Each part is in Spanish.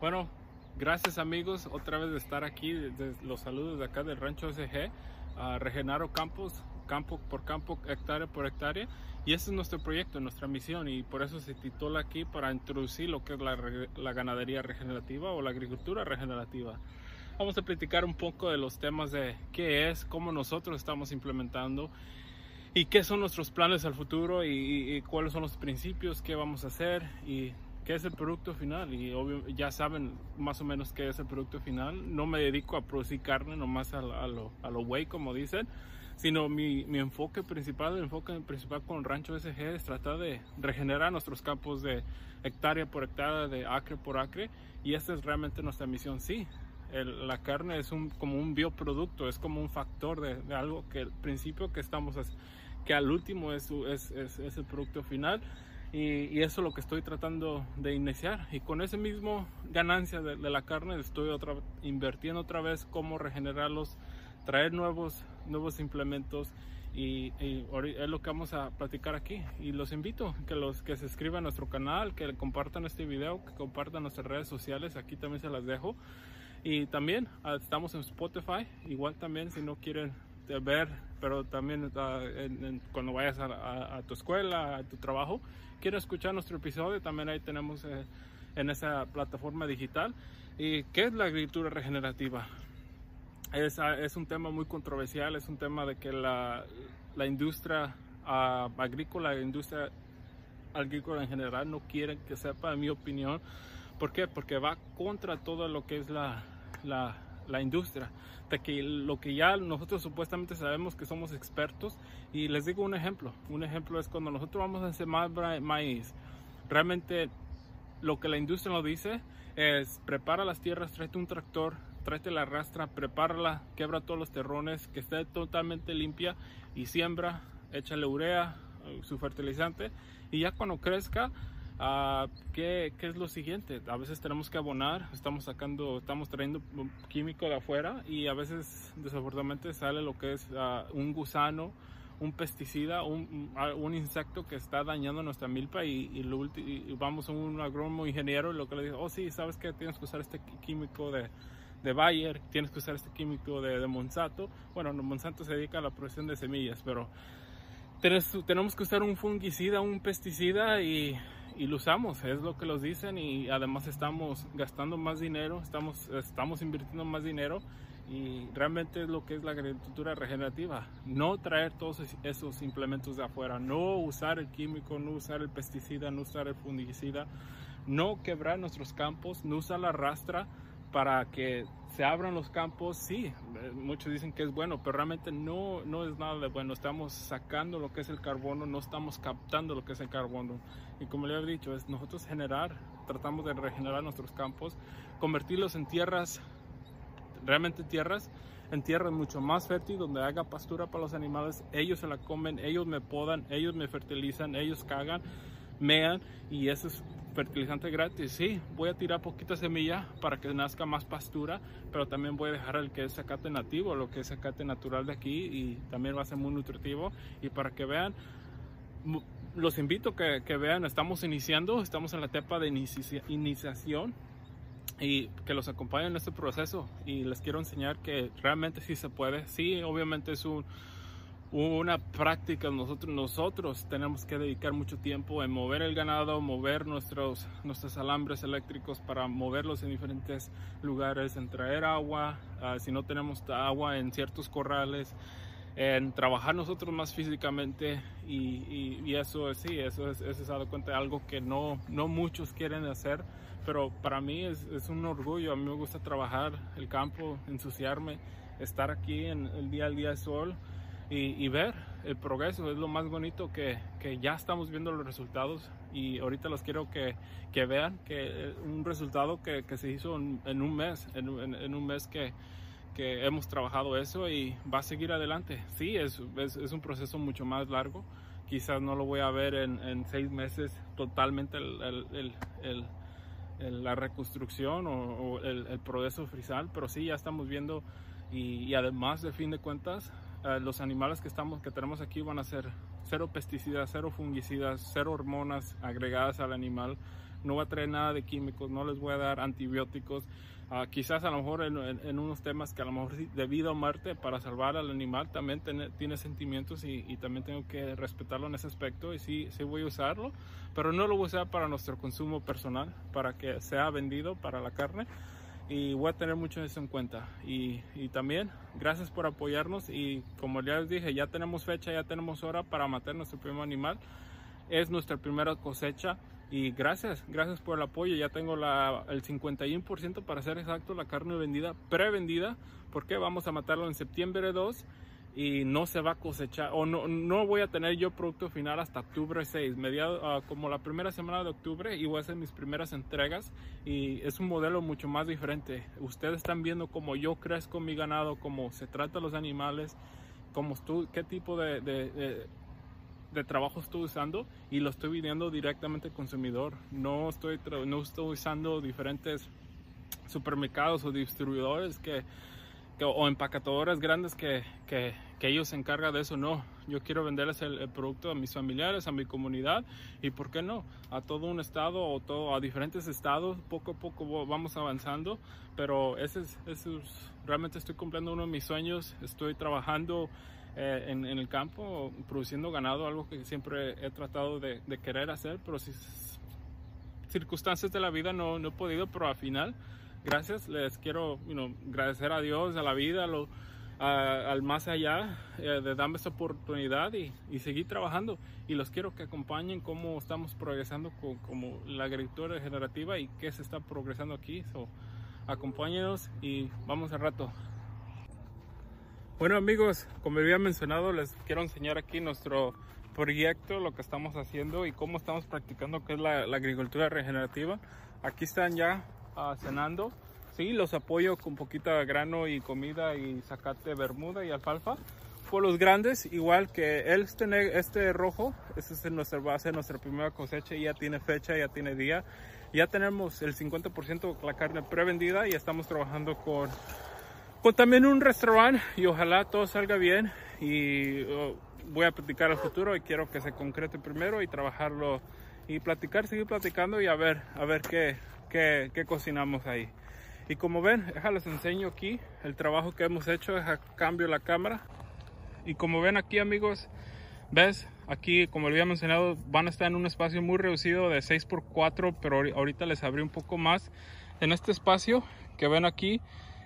Bueno, gracias amigos otra vez de estar aquí, los saludos de acá del Rancho SG, a Regenaro Campos, campo por campo, hectárea por hectárea. Y ese es nuestro proyecto, nuestra misión y por eso se titula aquí para introducir lo que es la ganadería regenerativa o la agricultura regenerativa. Vamos a platicar un poco de los temas de qué es, cómo nosotros estamos implementando y qué son nuestros planes al futuro y, y cuáles son los principios, qué vamos a hacer y qué es el producto final y obvio, ya saben más o menos qué es el producto final. No me dedico a producir carne nomás a, a lo, a lo way como dicen, sino mi, mi, enfoque principal, el enfoque principal con Rancho SG es tratar de regenerar nuestros campos de hectárea por hectárea, de acre por acre y esta es realmente nuestra misión. Sí, el, la carne es un, como un bioproducto, es como un factor de, de algo que el principio que estamos, que al último es, es, es, es el producto final y, y, eso es lo que estoy tratando de iniciar. Y con ese mismo ganancia de, de la carne estoy otra, invirtiendo otra vez cómo regenerarlos, traer nuevos, nuevos implementos. Y, y, es lo que vamos a platicar aquí. Y los invito que los que se suscriban a nuestro canal, que compartan este video, que compartan nuestras redes sociales. Aquí también se las dejo. Y también ah, estamos en Spotify. Igual también si no quieren ver, pero también uh, en, en, cuando vayas a, a, a, tu escuela, a tu trabajo, quieres escuchar nuestro episodio, también ahí tenemos eh, en esa plataforma digital. ¿Y qué es la agricultura regenerativa? Es, uh, es, un tema muy controversial, es un tema de que la, la industria uh, agrícola, la industria agrícola en general no quieren que sepa, en mi opinión. ¿Por qué? Porque va contra todo lo que es la, la la industria, de que lo que ya nosotros supuestamente sabemos que somos expertos. Y les digo un ejemplo, un ejemplo es cuando nosotros vamos a sembrar maíz, realmente lo que la industria nos dice es prepara las tierras, tráete un tractor, tráete la rastra, prepárala, quebra todos los terrones, que esté totalmente limpia y siembra, échale urea, su fertilizante y ya cuando crezca Uh, ¿qué, ¿qué, es lo siguiente? A veces tenemos que abonar, estamos sacando, estamos trayendo químico de afuera y a veces desafortunadamente sale lo que es uh, un gusano, un pesticida, un, un, insecto que está dañando nuestra milpa y, y, lo, y vamos a un agrónomo ingeniero y lo que le dice, oh sí, sabes que tienes que usar este químico de, de Bayer, tienes que usar este químico de, de Monsanto. Bueno, Monsanto se dedica a la producción de semillas, pero tenemos que usar un fungicida, un pesticida y y lo usamos, es lo que los dicen y además estamos gastando más dinero, estamos, estamos invirtiendo más dinero y realmente es lo que es la agricultura regenerativa. No traer todos esos implementos de afuera, no usar el químico, no usar el pesticida, no usar el fungicida, no quebrar nuestros campos, no usar la rastra para que se abran los campos, sí, eh, muchos dicen que es bueno, pero realmente no, no es nada de bueno. Estamos sacando lo que es el carbono, no estamos captando lo que es el carbono. Y como le he dicho, es nosotros generar, tratamos de regenerar nuestros campos, convertirlos en tierras, realmente tierras, en tierras mucho más fértiles, donde haga pastura para los animales, ellos se la comen, ellos me podan, ellos me fertilizan, ellos cagan, mean, y eso es fertilizante gratis. Sí, voy a tirar poquita semilla para que nazca más pastura, pero también voy a dejar el que es zacate nativo, lo que es zacate natural de aquí y también va a ser muy nutritivo. Y para que vean, los invito que, que vean, estamos iniciando, estamos en la etapa de inicia, iniciación y que los acompañen en este proceso y les quiero enseñar que realmente sí se puede. Sí, obviamente es un una práctica nosotros nosotros tenemos que dedicar mucho tiempo en mover el ganado mover nuestros nuestros alambres eléctricos para moverlos en diferentes lugares en traer agua uh, si no tenemos agua en ciertos corrales en trabajar nosotros más físicamente y, y, eso sí eso es, eso es dado cuenta algo que no no muchos quieren hacer pero para mí es, es un orgullo a mí me gusta trabajar el campo ensuciarme estar aquí en el día al día de sol y, y, ver el progreso. Es lo más bonito que, que, ya estamos viendo los resultados y ahorita los quiero que, que vean que un resultado que, que se hizo en, en, un mes, en, en, en un mes que, que hemos trabajado eso y va a seguir adelante. Sí, es, es, es un proceso mucho más largo. Quizás no lo voy a ver en, en seis meses totalmente el, el, el, la reconstrucción o, o el, progreso frisal, pero sí ya estamos viendo y, además de fin de cuentas eh, los animales que estamos que tenemos aquí van a ser cero pesticidas cero fungicidas cero hormonas agregadas al animal. No va a traer nada de químicos no les voy a dar antibióticos. Ah, quizás a lo mejor en, unos temas que a lo mejor debido a muerte para salvar al animal también tiene, sentimientos y, también tengo que respetarlo en ese aspecto y sí, sí voy a usarlo, pero no lo voy a usar para nuestro consumo personal, para que sea vendido para la carne y voy a tener mucho eso en cuenta y, y, también gracias por apoyarnos y como ya les dije ya tenemos fecha ya tenemos hora para matar nuestro primer animal es nuestra primera cosecha y gracias, gracias por el apoyo. Ya tengo la, el 51% para ser exacto, la carne vendida, prevendida, porque vamos a matarlo en septiembre 2 y no se va a cosechar o no, no voy a tener yo producto final hasta octubre 6, mediado, ah, como la primera semana de octubre y voy a hacer mis primeras entregas y es un modelo mucho más diferente. Ustedes están viendo cómo yo crezco mi ganado, cómo se trata los animales, cómo qué tipo de de trabajo estoy usando y lo estoy viendo directamente al consumidor. No estoy, no estoy usando diferentes supermercados o distribuidores que, o empacadores grandes que, que, que, ellos se encargan de eso. No, yo quiero venderles el, producto a mis familiares, a mi comunidad y, ¿por qué no? A todo un estado o todo, a diferentes estados. Poco a poco vamos avanzando, pero ese es, ese es, realmente estoy cumpliendo uno de mis sueños. Estoy trabajando eh, en, el campo produciendo ganado, algo que siempre he tratado de, querer hacer, pero si circunstancias de la vida no, no, he podido, pero al final, gracias, les quiero agradecer a Dios, a la vida, lo, al más allá, eh, de darme esta oportunidad y, y, seguir trabajando. Y los quiero que acompañen cómo estamos progresando con como la agricultura regenerativa y qué se está progresando aquí. So, acompáñenos y vamos al rato. Bueno amigos, como había mencionado, les quiero enseñar aquí nuestro proyecto, lo que estamos haciendo y cómo estamos practicando que es la, agricultura regenerativa. Aquí están ya uh, cenando. Sí, los apoyo con poquita grano y comida y zacate, bermuda y alfalfa. Por los grandes, igual que este, este rojo, este es nuestra base, nuestra primera cosecha, ya tiene fecha, ya tiene día. Ya tenemos el 50% de la carne prevendida y estamos trabajando con con también un restaurante y ojalá todo salga bien y oh, voy a platicar al futuro y quiero que se concrete primero y trabajarlo y platicar, seguir platicando y a ver, a ver qué, qué, qué cocinamos ahí. Y como ven, les enseño aquí el trabajo que hemos hecho, cambio la cámara. Y como ven aquí amigos, ves, aquí como había mencionado, van a estar en un espacio muy reducido de 6x4, pero ahorita les abrí un poco más. En este espacio que ven aquí,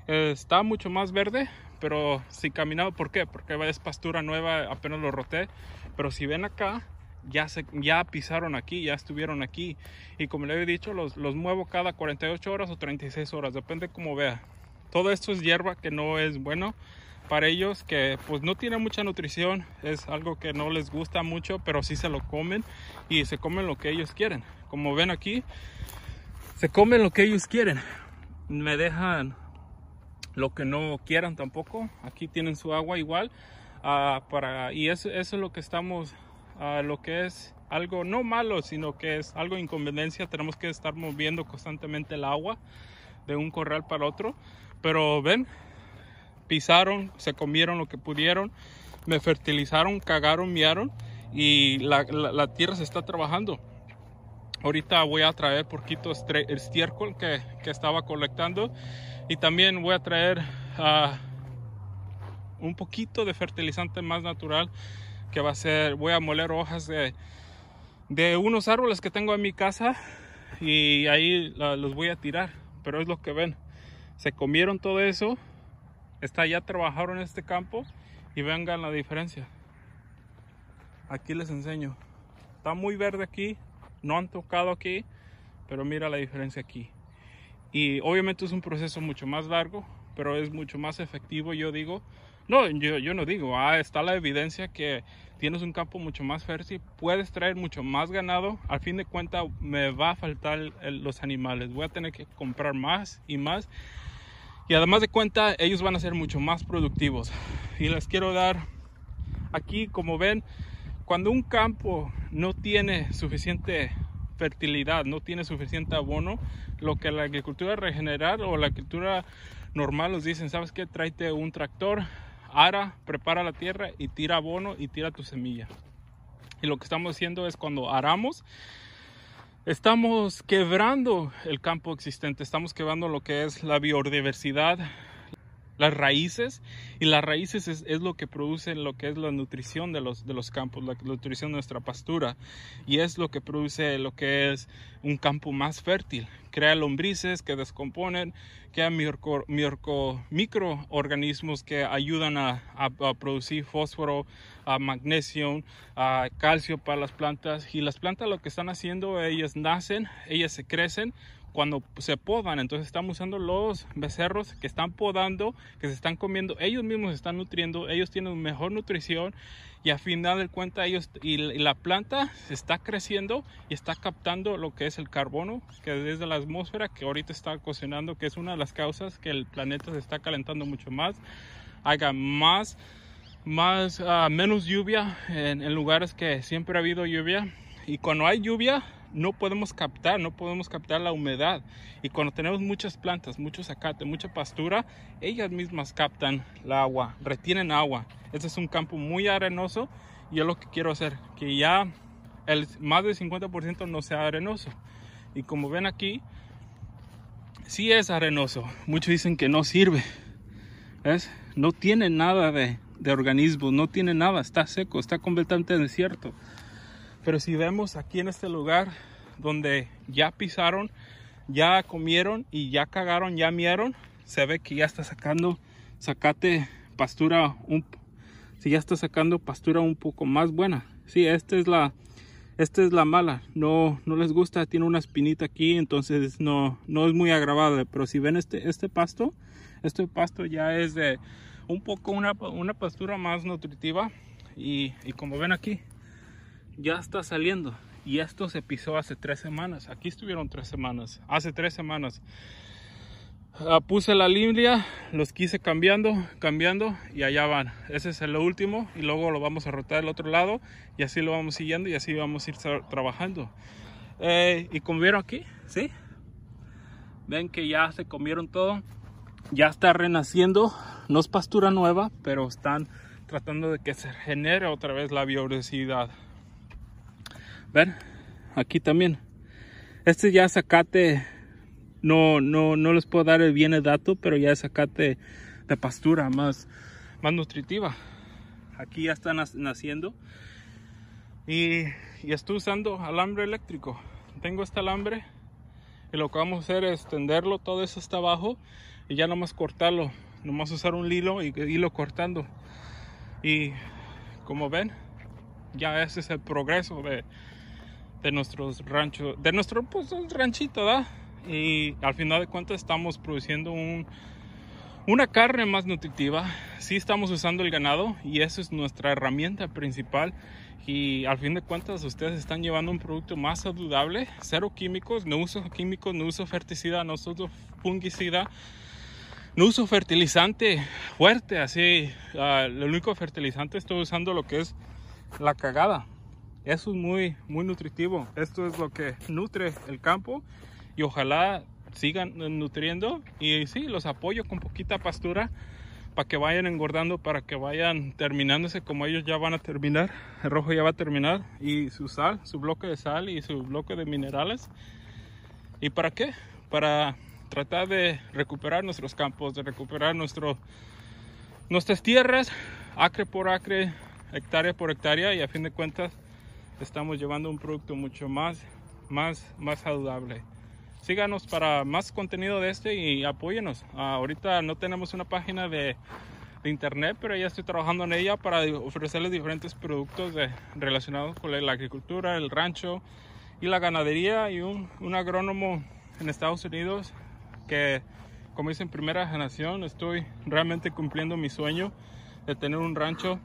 está mucho más verde, pero si caminaba, ¿por qué? Porque es pastura nueva, apenas lo roté. Pero si ven acá, ya, pisaron aquí, ya estuvieron aquí. Y como le he dicho, los, los muevo cada 48 horas o 36 horas, depende como vea. Todo esto es hierba que no es bueno para ellos, que pues no tiene mucha nutrición, es algo que no les gusta mucho, pero sí se lo comen y se comen lo que ellos quieren. Como ven aquí, se comen lo que ellos quieren. Me dejan lo que no quieran tampoco. Aquí tienen su agua igual. Uh, para, y eso, eso, es lo que estamos, uh, lo que es algo no malo, sino que es algo inconveniencia. Tenemos que estar moviendo constantemente el agua de un corral para otro. Pero ven, pisaron, se comieron lo que pudieron, me fertilizaron, cagaron, miaron y la, la, la tierra se está trabajando. Ahorita voy a traer poquito estiércol que, que estaba colectando y también voy a traer uh, un poquito de fertilizante más natural que va a ser, voy a moler hojas de, unos árboles que tengo en mi casa y ahí los voy a tirar. Pero es lo que ven, se comieron todo eso, está ya trabajaron este campo y vengan la diferencia. Aquí les enseño. Está muy verde aquí, no han tocado aquí, pero mira la diferencia aquí. Y obviamente es un proceso mucho más largo, pero es mucho más efectivo, yo digo. No, yo, no digo, ah, está la evidencia que tienes un campo mucho más fértil, puedes traer mucho más ganado, al fin de cuentas me va a faltar los animales, voy a tener que comprar más y más. Y además de cuenta, ellos van a ser mucho más productivos. Y les quiero dar aquí, como ven, cuando un campo no tiene suficiente fertilidad, no tiene suficiente abono, lo que la agricultura regenerar o la agricultura normal nos dicen, ¿sabes qué? Tráete un tractor, ara, prepara la tierra y tira abono y tira tu semilla. Y lo que estamos haciendo es cuando aramos, estamos quebrando el campo existente, estamos quebrando lo que es la biodiversidad, las raíces y las raíces es, lo que produce lo que es la nutrición de los, de los campos, la, nutrición de nuestra pastura y es lo que produce lo que es un campo más fértil. Crea lombrices que descomponen, crea microorganismos que ayudan a, a, producir fósforo, a magnesio, a calcio para las plantas y las plantas lo que están haciendo, ellas nacen, ellas se crecen cuando se podan, entonces estamos usando los becerros que están podando, que se están comiendo, ellos mismos se están nutriendo, ellos tienen mejor nutrición y a final de cuentas ellos y la planta se está creciendo y está captando lo que es el carbono que desde la atmósfera que ahorita está cocinando, que es una de las causas que el planeta se está calentando mucho más, haga más más uh, menos lluvia en, en lugares que siempre ha habido lluvia. Y cuando hay lluvia no podemos captar, no podemos captar la humedad. Y cuando tenemos muchas plantas, mucho zacate, mucha pastura, ellas mismas captan el agua, retienen agua. Este es un campo muy arenoso y es lo que quiero hacer, que ya el más del 50% no sea arenoso. Y como ven aquí, sí es arenoso. Muchos dicen que no sirve. ¿Ves? No tiene nada de, de organismo, no tiene nada, está seco, está completamente desierto. Pero si vemos aquí en este lugar donde ya pisaron, ya comieron y ya cagaron, ya miaron, se ve que ya está sacando sacate pastura un si ya está sacando pastura un poco más buena. Sí, esta es la esta es la mala, no, no les gusta, tiene una espinita aquí, entonces no, no es muy agradable. Pero si ven este, este pasto, este pasto ya es de un poco una, una pastura más nutritiva. Y, y como ven aquí, ya está saliendo. Y esto se pisó hace tres semanas. Aquí estuvieron tres semanas. Hace tres semanas. Uh, puse la línea, los quise cambiando, cambiando y allá van. Ese es el último y luego lo vamos a rotar al otro lado y así lo vamos siguiendo y así vamos a ir trabajando. Eh, y como vieron aquí, ¿sí? Ven que ya se comieron todo. Ya está renaciendo. No es pastura nueva, pero están tratando de que se genere otra vez la biodiversidad. Ven, aquí también. Este ya zacate, no, no, no les puedo dar el bien el dato, pero ya es zacate de pastura más, más nutritiva. Aquí ya están naciendo. Y, estoy usando alambre eléctrico. Tengo este alambre y lo que vamos a hacer es tenderlo, todo eso está abajo y ya nomás cortarlo. Nomás usar un hilo y irlo cortando. Y como ven, ya ese es el progreso de, de nuestros ranchos, de nuestro pues, ranchito, ¿da? Y al final de cuentas estamos produciendo un, una carne más nutritiva. Sí estamos usando el ganado y eso es nuestra herramienta principal. Y al fin de cuentas ustedes están llevando un producto más saludable, cero químicos, no uso químicos, no uso ferticida, no uso fungicida, no uso fertilizante fuerte, así. Uh, el único fertilizante estoy usando lo que es la cagada eso es muy, muy nutritivo. Esto es lo que nutre el campo y ojalá sigan nutriendo. Y sí, los apoyo con poquita pastura para que vayan engordando, para que vayan terminándose como ellos ya van a terminar. El rojo ya va a terminar. Y su sal, su bloque de sal y su bloque de minerales. ¿Y para qué? Para tratar de recuperar nuestros campos, de recuperar nuestro, nuestras tierras, acre por acre, hectárea por hectárea y a fin de cuentas estamos llevando un producto mucho más, más, más saludable. Síganos para más contenido de este y apóyenos. Ah, ahorita no tenemos una página de, de, internet, pero ya estoy trabajando en ella para ofrecerles diferentes productos de, relacionados con la agricultura, el rancho y la ganadería y un, un agrónomo en Estados Unidos que, como dicen, primera generación, estoy realmente cumpliendo mi sueño de tener un rancho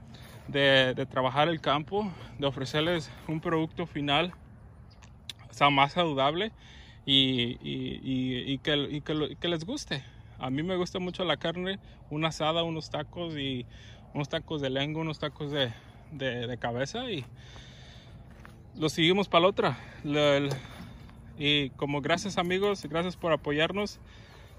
de, trabajar el campo, de ofrecerles un producto final sea, más saludable y, que, les guste. A mí me gusta mucho la carne, una asada, unos tacos y unos tacos de lengua, unos tacos de, cabeza y los seguimos para la otra. y como gracias amigos, gracias por apoyarnos.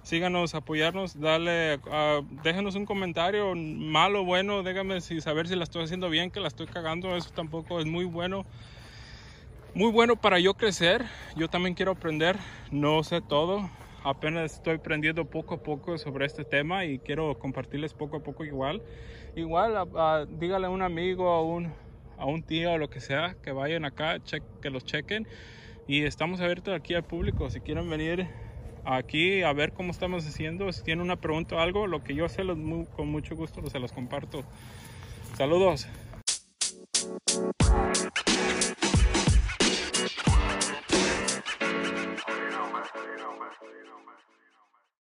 Síganos, apoyarnos, dale, uh, déjenos un comentario, malo, bueno, déjame si saber si la estoy haciendo bien, que la estoy cagando, eso tampoco es muy bueno. Muy bueno para yo crecer, yo también quiero aprender, no sé todo, apenas estoy aprendiendo poco a poco sobre este tema y quiero compartirles poco a poco igual. Igual, uh, dígale a un amigo, a un, a un tío o lo que sea, que vayan acá, que los chequen. Y estamos abiertos aquí al público. Si quieren venir aquí a ver cómo estamos haciendo, si tienen una pregunta o algo, lo que yo sé, con mucho gusto se los comparto. Saludos.